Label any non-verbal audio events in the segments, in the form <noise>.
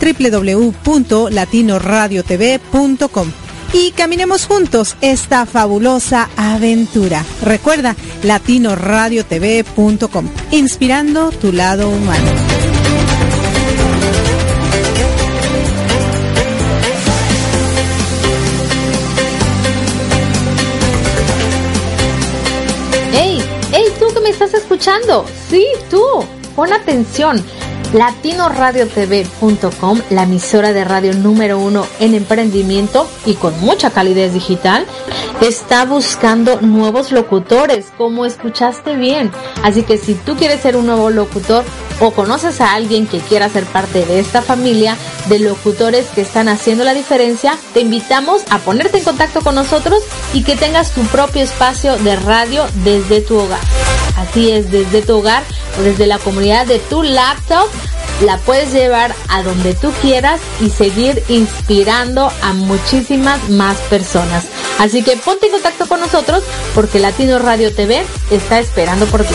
www.latinoradiotv.com y caminemos juntos esta fabulosa aventura. Recuerda, latinoradiotv.com, inspirando tu lado humano. ¡Hey! ¡Hey, tú que me estás escuchando! Sí, tú. Pon atención. LatinoRadioTV.com, la emisora de radio número uno en emprendimiento y con mucha calidez digital, está buscando nuevos locutores, como escuchaste bien. Así que si tú quieres ser un nuevo locutor o conoces a alguien que quiera ser parte de esta familia de locutores que están haciendo la diferencia, te invitamos a ponerte en contacto con nosotros y que tengas tu propio espacio de radio desde tu hogar. Así es, desde tu hogar o desde la comunidad de tu laptop la puedes llevar a donde tú quieras y seguir inspirando a muchísimas más personas. Así que ponte en contacto con nosotros porque Latino Radio TV está esperando por ti.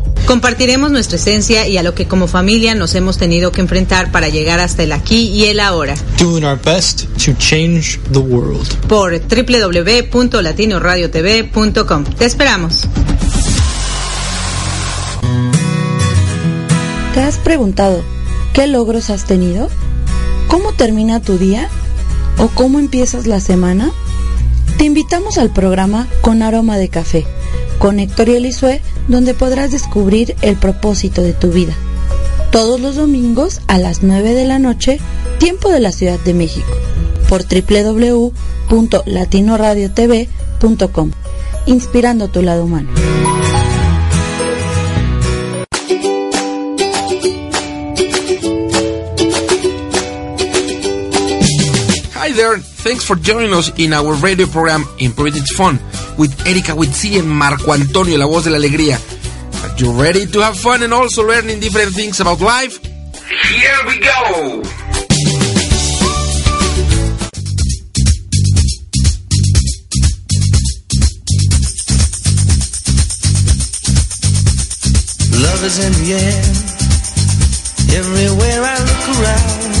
Compartiremos nuestra esencia y a lo que como familia nos hemos tenido que enfrentar para llegar hasta el aquí y el ahora. Doing our best to change the world. Por www.latinoradiotv.com. Te esperamos. ¿Te has preguntado qué logros has tenido? ¿Cómo termina tu día? ¿O cómo empiezas la semana? Te invitamos al programa Con Aroma de Café, con Héctor y Elisue, donde podrás descubrir el propósito de tu vida. Todos los domingos a las 9 de la noche, tiempo de la Ciudad de México, por www.latinoradiotv.com, inspirando tu lado humano. There, thanks for joining us in our radio program Improve It's Fun with Erika Witsi and Marco Antonio, la voz de la alegría. Are you ready to have fun and also learning different things about life? Here we go! Love is in the air, everywhere I look around.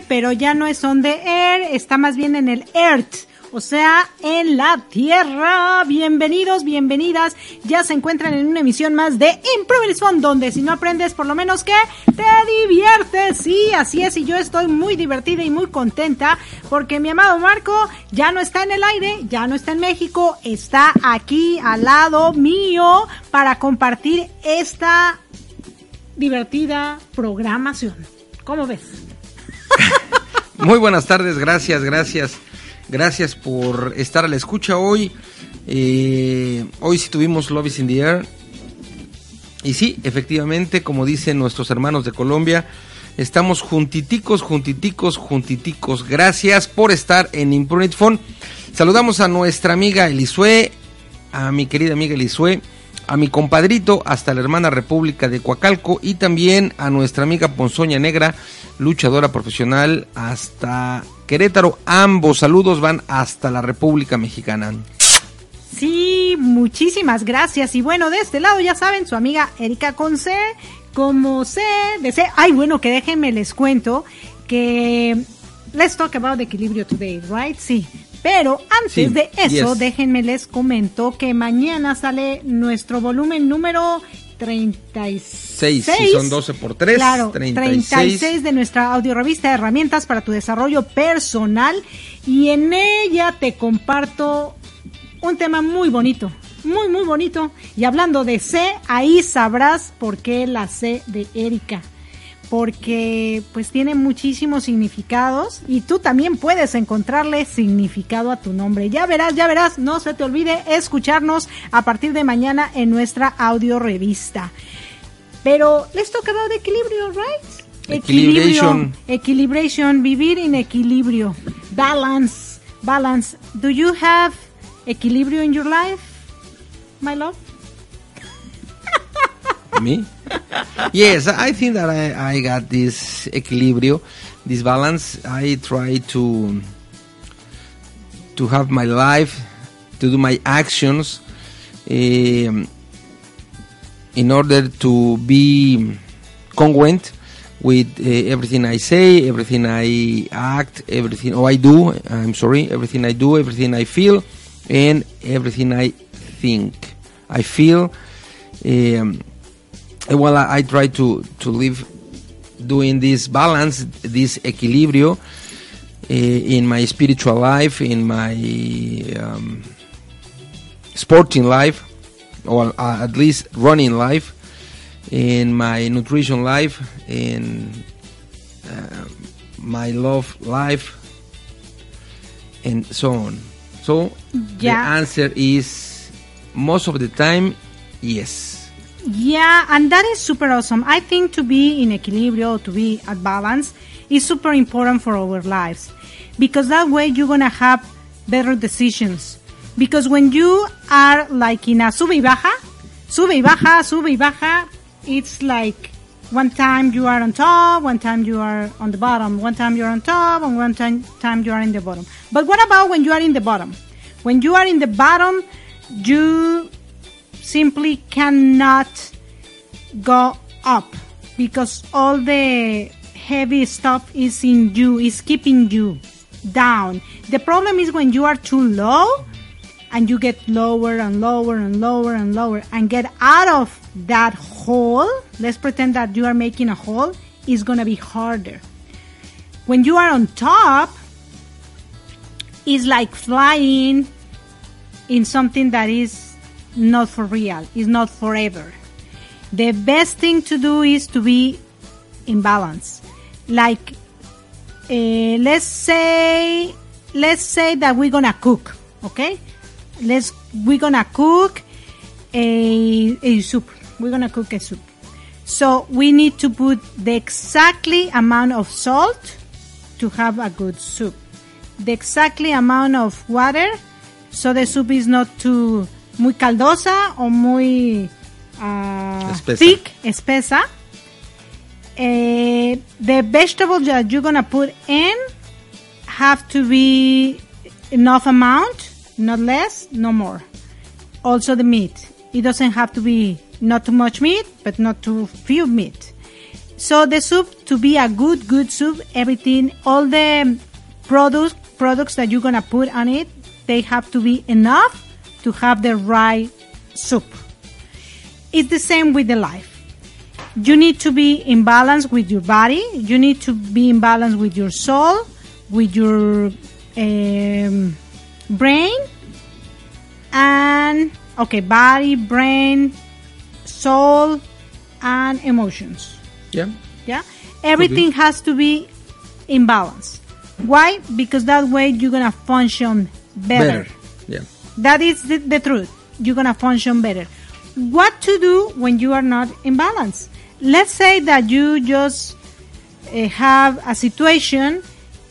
pero ya no es on the air, está más bien en el earth, o sea, en la tierra. Bienvenidos, bienvenidas, ya se encuentran en una emisión más de Fun, donde si no aprendes, por lo menos que te diviertes. Sí, así es, y yo estoy muy divertida y muy contenta porque mi amado Marco ya no está en el aire, ya no está en México, está aquí al lado mío para compartir esta divertida programación. ¿Cómo ves? Muy buenas tardes, gracias, gracias. Gracias por estar a la escucha hoy. Eh, hoy sí tuvimos Love in the Air. Y sí, efectivamente, como dicen nuestros hermanos de Colombia, estamos juntiticos, juntiticos, juntiticos. Gracias por estar en Imprunit Phone. Saludamos a nuestra amiga Elisue, a mi querida amiga Elisue, a mi compadrito hasta la hermana República de Coacalco y también a nuestra amiga Ponzoña Negra, luchadora profesional hasta Querétaro. Ambos saludos van hasta la República Mexicana. Sí, muchísimas gracias. Y bueno, de este lado ya saben, su amiga Erika Conce, como sé, de C. Ay, bueno, que déjenme les cuento que let's talk about equilibrio today, right? Sí. Pero antes Sí, de eso, yes. déjenme les comento que mañana sale nuestro volumen número 36. 6, si son 12 por 3, Claro, 36. 36 de nuestra audiorevista Herramientas para tu desarrollo personal y en ella te comparto un tema muy bonito, muy muy bonito y hablando de C, ahí sabrás por qué la C de Erika. Porque pues tiene muchísimos significados y tú también puedes encontrarle significado a tu nombre. Ya verás, ya verás, no se te olvide escucharnos a partir de mañana en nuestra audio revista. Pero let's talk about equilibrio, right? Equilibration. Equilibrio, equilibration, vivir en equilibrio, balance, balance. Do you have equilibrio in your life, my love? Me? yes, I think that I, I got this equilibrio, this balance. I try to to have my life, to do my actions, um, in order to be congruent with uh, everything I say, everything I act, everything oh I do. I'm sorry, everything I do, everything I feel, and everything I think. I feel. Um, well, I, I try to to live doing this balance, this equilibrio uh, in my spiritual life, in my um, sporting life, or at least running life, in my nutrition life, in uh, my love life, and so on. So the answer is most of the time, yes. Yeah, and that is super awesome. I think to be in equilibrio, to be at balance, is super important for our lives because that way you're gonna have better decisions. Because when you are like in a sube y baja, sube y baja, sube y baja, it's like one time you are on top, one time you are on the bottom, one time you're on top, and one time, time you are in the bottom. But what about when you are in the bottom? When you are in the bottom, you simply cannot go up because all the heavy stuff is in you, is keeping you down. The problem is when you are too low and you get lower and lower and lower and lower and get out of that hole. Let's pretend that you are making a hole, is to be harder. When you are on top, it's like flying in something that is not for real, it's not forever. The best thing to do is to be in balance. Like, uh, let's say, let's say that we're gonna cook, okay? Let's we're gonna cook a a soup. We're gonna cook a soup. So we need to put the exactly amount of salt to have a good soup. The exactly amount of water so the soup is not too muy caldosa or muy uh, Espesa. thick, espesa. Eh, the vegetables that you're gonna put in have to be enough amount, not less, no more. Also the meat. It doesn't have to be not too much meat, but not too few meat. So the soup to be a good, good soup, everything, all the products, products that you're gonna put on it, they have to be enough to have the right soup. It's the same with the life. You need to be in balance with your body. You need to be in balance with your soul, with your um, brain, and okay, body, brain, soul, and emotions. Yeah. Yeah, everything has to be in balance. Why? Because that way you're gonna function better. Better. Yeah. That is the, the truth. You're gonna function better. What to do when you are not in balance? Let's say that you just uh, have a situation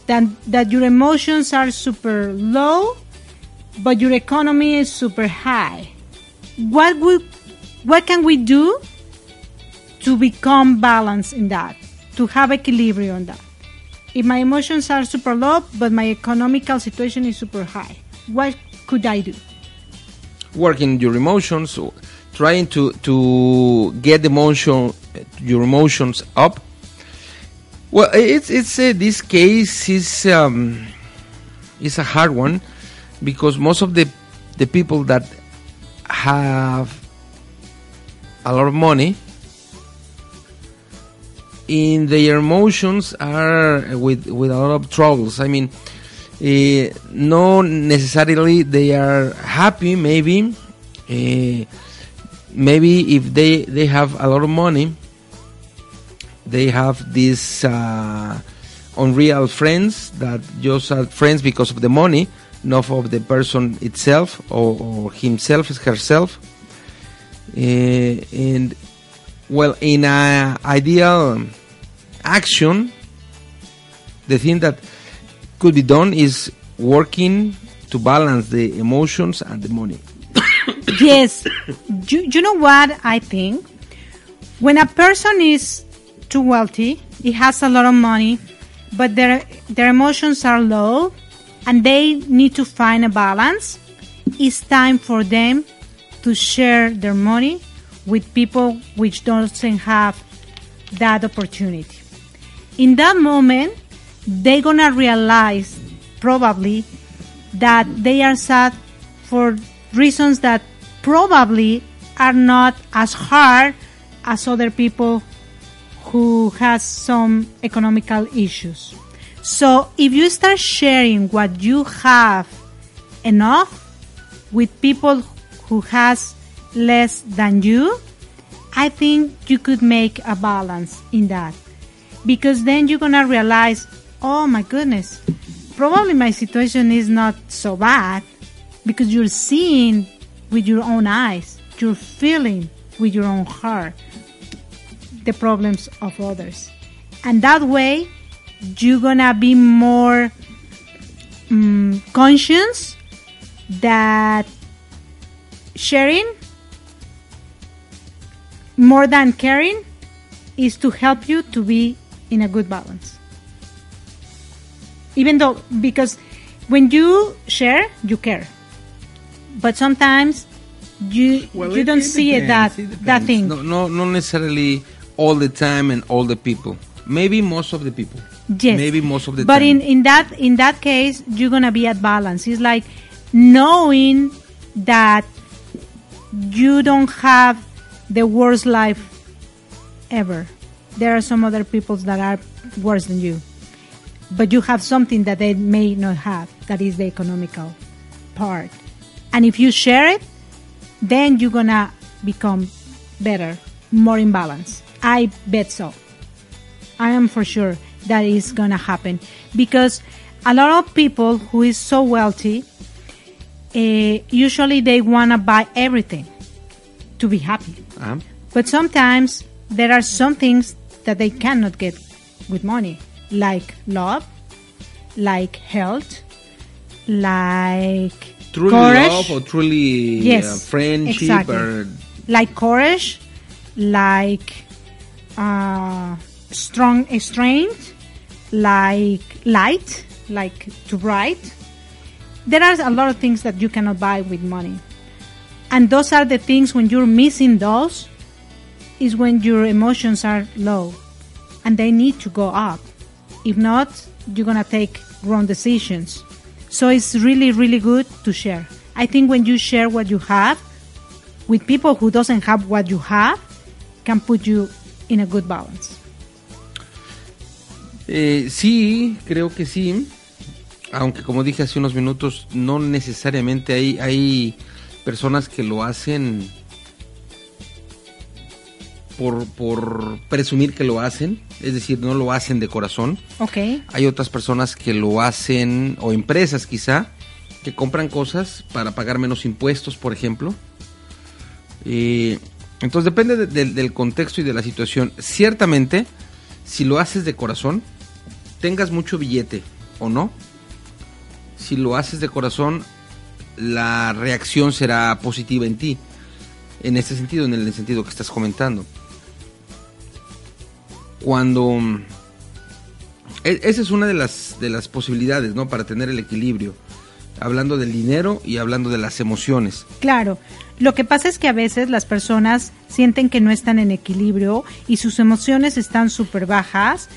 that that your emotions are super low, but your economy is super high. What would what can we do to become balanced in that? To have equilibrium in that? If my emotions are super low, but my economical situation is super high, what could I do? working your emotions, trying to to get the emotion, your emotions up. Well, it's it's uh, this case is um, is a hard one because most of the the people that have a lot of money in their emotions are with with a lot of troubles. I mean, uh, no necessarily they are happy. Maybe, uh, maybe if they they have a lot of money, they have these uh, unreal friends that just are friends because of the money, not of the person itself or, or himself, herself. Uh, and well, in a ideal action, the thing that could be done is working to balance the emotions and the money. <coughs> yes. You, you know what I think? When a person is too wealthy, he has a lot of money, but their their emotions are low and they need to find a balance, it's time for them to share their money with people which doesn't have that opportunity. In that moment, they're gonna realize probably that they are sad for reasons that probably are not as hard as other people who has some economical issues. So if you start sharing what you have enough with people who has less than you, I think you could make a balance in that. Because then you're gonna realize, oh my goodness, probably my situation is not so bad because you're seeing with your own eyes, you're feeling with your own heart the problems of others. And that way, you're gonna be more mm, conscious that sharing more than caring is to help you to be in a good balance. Even though, because when you share, you care. But sometimes you you don't see it that it that thing. No, no, not necessarily all the time and all the people. Maybe most of the people. Yes. Maybe most of the but time. in in that in that case, you're gonna be at balance. It's like knowing that you don't have the worst life ever. There are some other people that are worse than you, but you have something that they may not have. That is the economical part, and if you share it, then you're gonna become better, more in balance. I bet so. I am for sure that is gonna happen because a lot of people who is so wealthy, uh, usually they wanna buy everything to be happy. Ah, But sometimes there are some things that they cannot get with money, like love, like health, like truly courage. love or truly Yes, uh, friendship exactly. or like courage, like uh, strong strength, like light, like to write. There are a lot of things that you cannot buy with money, and those are the things when you're missing those, is when your emotions are low, and they need to go up. If not, you're gonna take wrong decisions. So it's really, really good to share. I think when you share what you have, with people who doesn't have what you have can put you in a good balance. Eh, sí, creo que sí. Aunque como dije hace unos minutos, no necesariamente hay, hay personas que lo hacen por, por presumir que lo hacen, es decir, no lo hacen de corazón. Ok. Hay otras personas que lo hacen, o empresas quizá, que compran cosas para pagar menos impuestos, por ejemplo. Eh, entonces depende de- de- del contexto y de la situación. Ciertamente, si lo haces de corazón, tengas mucho billete o no, si lo haces de corazón, la reacción será positiva en ti. En este sentido, en el sentido que estás comentando. Cuando e- esa es una de las, de las posibilidades, ¿no? Para tener el equilibrio. Hablando del dinero y hablando de las emociones. Claro. Lo que pasa es que a veces las personas sienten que no están en equilibrio y sus emociones están súper bajas,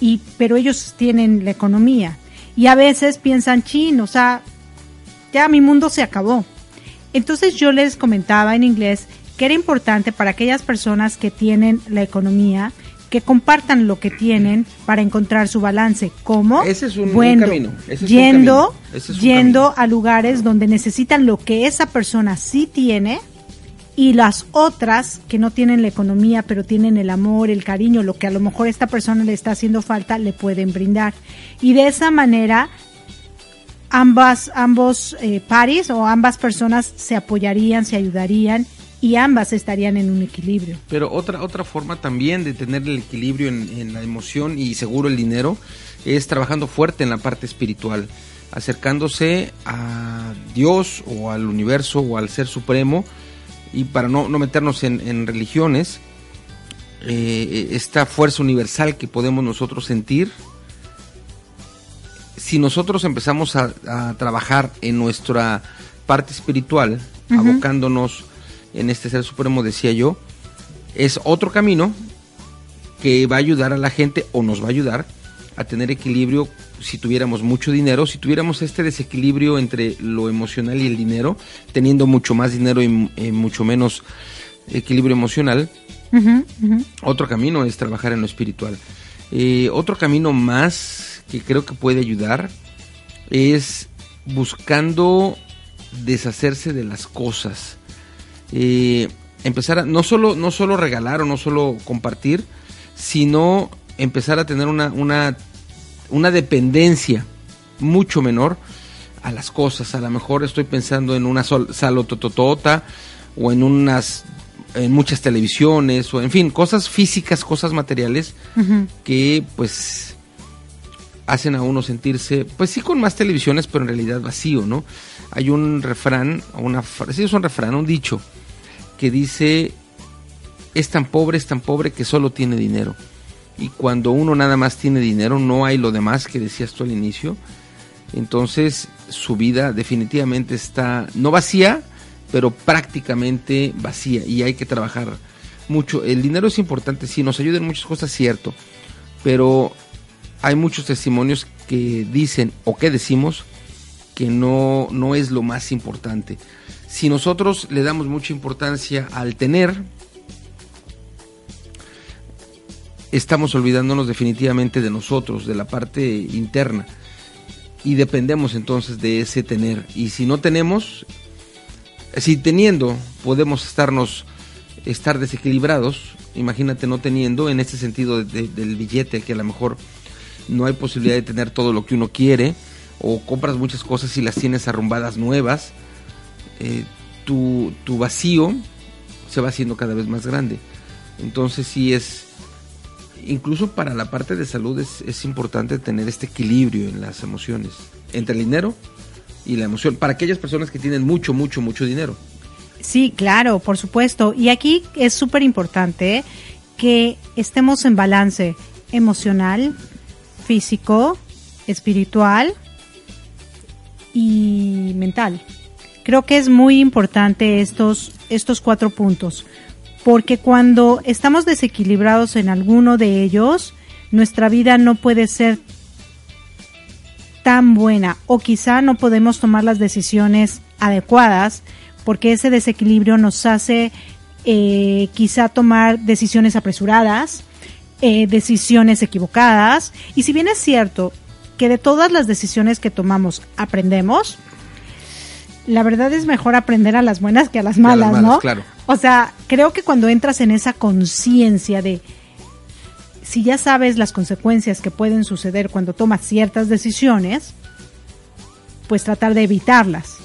y, pero ellos tienen la economía. Y a veces piensan, chin, o sea, ya mi mundo se acabó. Entonces yo les comentaba en inglés que era importante para aquellas personas que tienen la economía que compartan lo que tienen para encontrar su balance. ¿Cómo? Ese es un- un Bueno, camino, ese es un yendo, camino, ese es un yendo a lugares donde necesitan lo que esa persona sí tiene y las otras que no tienen la economía pero tienen el amor, el cariño, lo que a lo mejor esta persona le está haciendo falta, le pueden brindar. Y de esa manera ambas ambos eh, pares o ambas personas se apoyarían, se ayudarían y ambas estarían en un equilibrio. Pero otra, otra forma también de tener el equilibrio en, en la emoción y seguro el dinero es trabajando fuerte en la parte espiritual, acercándose a Dios o al universo o al ser supremo y para no, no meternos en, religiones, eh, esta fuerza universal que podemos nosotros sentir, si nosotros empezamos a, a trabajar en nuestra parte espiritual, abocándonos en este ser supremo, decía yo, es otro camino que va a ayudar a la gente o nos va a ayudar a tener equilibrio si tuviéramos mucho dinero, si tuviéramos este desequilibrio entre lo emocional y el dinero, teniendo mucho más dinero y eh, mucho menos equilibrio emocional, otro camino es trabajar en lo espiritual. Eh, otro camino más que creo que puede ayudar es buscando deshacerse de las cosas. Eh, empezar a no solo, no solo regalar o no solo compartir, sino empezar a tener una, una, una dependencia mucho menor a las cosas. A lo mejor estoy pensando en una sol, salotototota o en unas en muchas televisiones o en fin, cosas físicas, cosas materiales que pues hacen a uno sentirse, pues sí con más televisiones, pero en realidad vacío, ¿no? Hay un refrán, una, un refrán, un dicho, que dice, es tan pobre, es tan pobre que solo tiene dinero. Y cuando uno nada más tiene dinero, no hay lo demás que decías tú al inicio, entonces su vida definitivamente está, no vacía, pero prácticamente vacía y hay que trabajar mucho. El dinero es importante, sí, nos ayuda en muchas cosas, cierto, pero hay muchos testimonios que dicen o que decimos que no, no es lo más importante. Si nosotros le damos mucha importancia al tener, estamos olvidándonos definitivamente de nosotros, de la parte interna. Y dependemos entonces de ese tener. Y si no tenemos, si teniendo podemos estarnos, estar desequilibrados, imagínate no teniendo, en este sentido de- de- del billete, que a lo mejor no hay posibilidad de tener todo lo que uno quiere, o compras muchas cosas y las tienes arrumbadas nuevas, eh, tu, tu vacío se va haciendo cada vez más grande. Entonces sí es, incluso para la parte de salud es, es importante tener este equilibrio en las emociones, entre el dinero y la emoción, para aquellas personas que tienen mucho, mucho, mucho dinero. Sí, claro, por supuesto. Y aquí es súper importante que estemos en balance emocional, físico, espiritual y mental. Creo que es muy importante estos, estos cuatro puntos, porque cuando estamos desequilibrados en alguno de ellos, nuestra vida no puede ser tan buena o quizá no podemos tomar las decisiones adecuadas porque ese desequilibrio nos hace eh, quizá tomar decisiones apresuradas, eh, decisiones equivocadas y si bien es cierto que de todas las decisiones que tomamos aprendemos, la verdad es mejor aprender a las buenas que a las Que a las malas, ¿no? claro. O sea, creo que cuando entras en esa conciencia de si ya sabes las consecuencias que pueden suceder cuando tomas ciertas decisiones, pues tratar de evitarlas.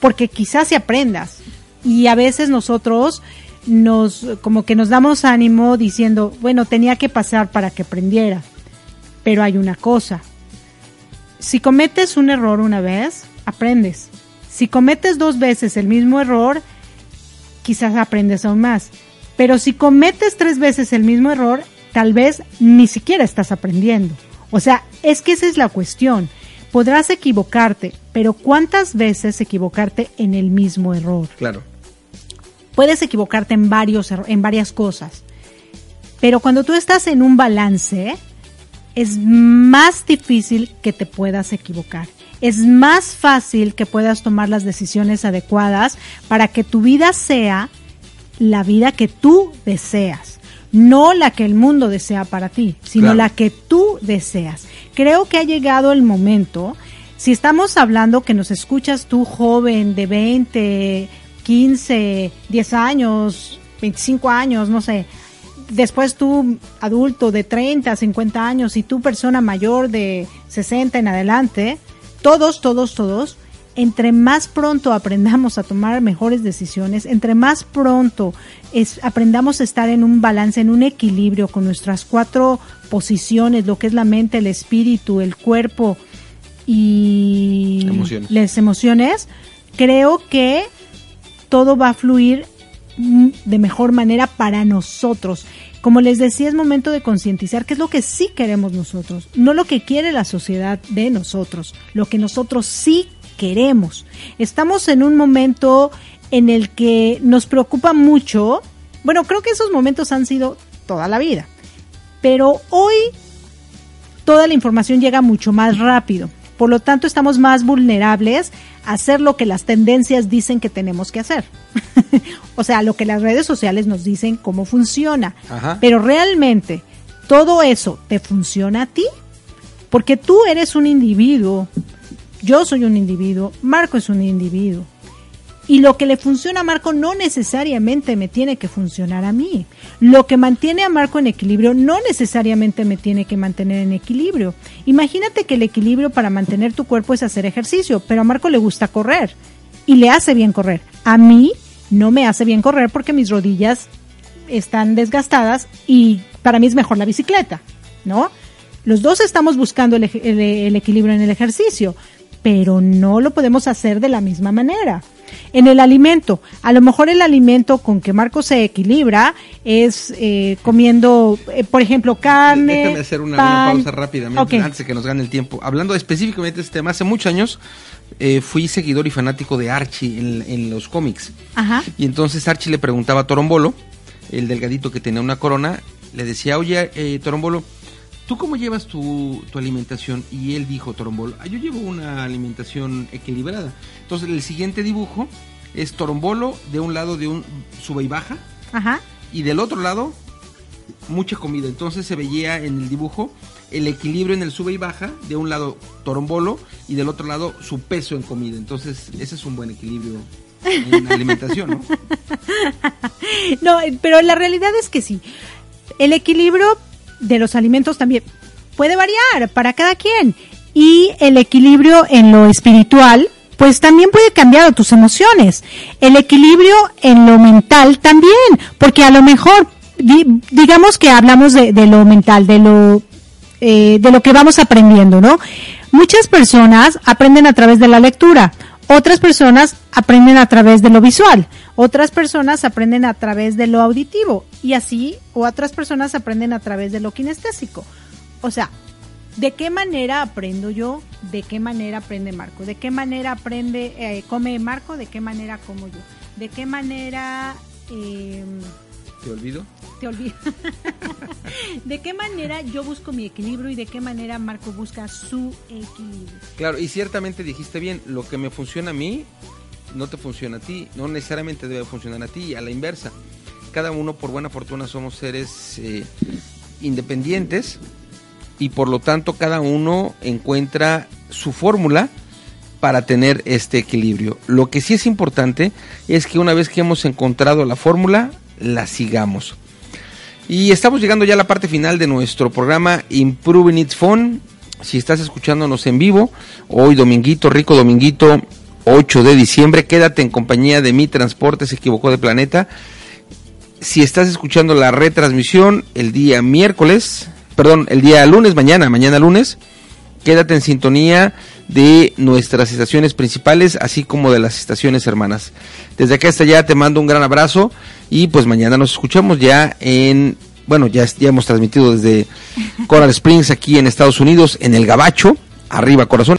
Porque quizás si aprendas. Y a veces nosotros nos, como que nos damos ánimo diciendo, bueno, tenía que pasar para que aprendiera. Pero hay una cosa. Si cometes un error una vez, aprendes. Si cometes dos veces el mismo error, quizás aprendes aún más. Pero si cometes tres veces el mismo error, tal vez ni siquiera estás aprendiendo. O sea, es que esa es la cuestión. Podrás equivocarte, pero ¿cuántas veces equivocarte en el mismo error? Claro. Puedes equivocarte en varios en varias cosas. Pero cuando tú estás en un balance, es más difícil que te puedas equivocar. Es más fácil que puedas tomar las decisiones adecuadas para que tu vida sea la vida que tú deseas. No la que el mundo desea para ti, sino Claro. la que tú deseas. Creo que ha llegado el momento, si estamos hablando que nos escuchas tú joven de 20, 15, 10 años, 25 años, no sé, después tú adulto de 30, 50 años y tú persona mayor de 60 en adelante, todos, todos, todos, entre más pronto aprendamos a tomar mejores decisiones, entre más pronto es, aprendamos a estar en un balance, en un equilibrio con nuestras cuatro posiciones, lo que es la mente, el espíritu, el cuerpo y Emociones. las emociones, creo que todo va a fluir mm, de mejor manera para nosotros. Como les decía, es momento de concientizar qué es lo que sí queremos nosotros, no lo que quiere la sociedad de nosotros, lo que nosotros sí queremos. Estamos en un momento en el que nos preocupa mucho, bueno, creo que esos momentos han sido toda la vida, pero hoy toda la información llega mucho más rápido. Por lo tanto, estamos más vulnerables a hacer lo que las tendencias dicen que tenemos que hacer. <laughs> o sea, lo que las redes sociales nos dicen cómo funciona. Ajá. Pero realmente, ¿todo eso te funciona a ti? Porque tú eres un individuo, yo soy un individuo, Marco es un individuo. Y lo que le funciona a Marco no necesariamente me tiene que funcionar a mí. Lo que mantiene a Marco en equilibrio no necesariamente me tiene que mantener en equilibrio. Imagínate que el equilibrio para mantener tu cuerpo es hacer ejercicio, pero a Marco le gusta correr y le hace bien correr. A mí no me hace bien correr porque mis rodillas están desgastadas y para mí es mejor la bicicleta, ¿no? Los dos estamos buscando el, el equilibrio en el ejercicio, pero no lo podemos hacer de la misma manera. En el alimento, a lo mejor el alimento con que Marco se equilibra es eh, comiendo, eh, por ejemplo, carne. Déjame hacer una, pausa rápidamente Ok. antes de que nos gane el tiempo. Hablando específicamente de este tema, hace muchos años eh, fui seguidor y fanático de Archie en, en los cómics. Ajá. Y entonces Archie le preguntaba a Torombolo, el delgadito que tenía una corona, le decía, oye, eh, Torombolo, ¿tú cómo llevas tu, tu alimentación? Y él dijo, Torombolo, "Ah, yo llevo una alimentación equilibrada. Entonces el siguiente dibujo es Torombolo de un lado de un sube y baja Ajá. y del otro lado mucha comida. Entonces se veía en el dibujo el equilibrio en el sube y baja, de un lado Torombolo y del otro lado su peso en comida. Entonces ese es un buen equilibrio en la alimentación, ¿no? <laughs> No, pero la realidad es que sí. El equilibrio de los alimentos también puede variar para cada quien. Y el equilibrio en lo espiritual, pues también puede cambiar tus emociones. El equilibrio en lo mental también, porque a lo mejor, di- digamos que hablamos de, de lo mental, de lo, eh, de lo que vamos aprendiendo, ¿no? Muchas personas aprenden a través de la lectura, otras personas aprenden a través de lo visual, otras personas aprenden a través de lo auditivo y así, o otras personas aprenden a través de lo kinestésico. O sea, ¿de qué manera aprendo yo? ¿De qué manera aprende Marco? ¿De qué manera aprende, eh, come Marco? ¿De qué manera como yo? ¿De qué manera eh, ¿Te olvido? te olvido? <laughs> ¿De qué manera yo busco mi equilibrio y de qué manera Marco busca su equilibrio? Claro, y ciertamente dijiste bien, lo que me funciona a mí no te funciona a ti, no necesariamente debe funcionar a ti, a la inversa. Cada uno, por buena fortuna, somos seres eh, independientes y por lo tanto cada uno encuentra su fórmula para tener este equilibrio. Lo que sí es importante es que una vez que hemos encontrado la fórmula, la sigamos. Y estamos llegando ya a la parte final de nuestro programa Improving It's Fun. Si estás escuchándonos en vivo, hoy dominguito, rico dominguito, 8 de diciembre, quédate en compañía de Mi Transporte se equivocó de planeta. Si estás escuchando la retransmisión el día miércoles, perdón, el día lunes, mañana, mañana lunes, quédate en sintonía de nuestras estaciones principales, así como de las estaciones hermanas. Desde acá hasta allá te mando un gran abrazo y pues mañana nos escuchamos ya en, bueno, ya, ya hemos transmitido desde Coral Springs aquí en Estados Unidos, en el Gabacho, arriba corazón.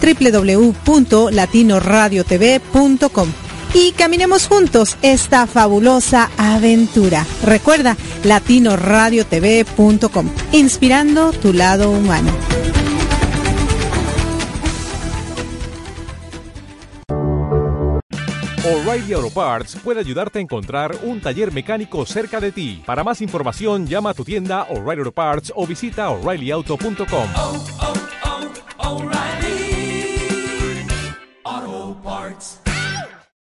www.latinoradiotv.com y caminemos juntos esta fabulosa aventura. Recuerda, latinoradiotv.com, inspirando tu lado humano. O'Reilly Auto Parts puede ayudarte a encontrar un taller mecánico cerca de ti. Para más información, llama a tu tienda O'Reilly Auto Parts o visita oreillyauto.com. parts.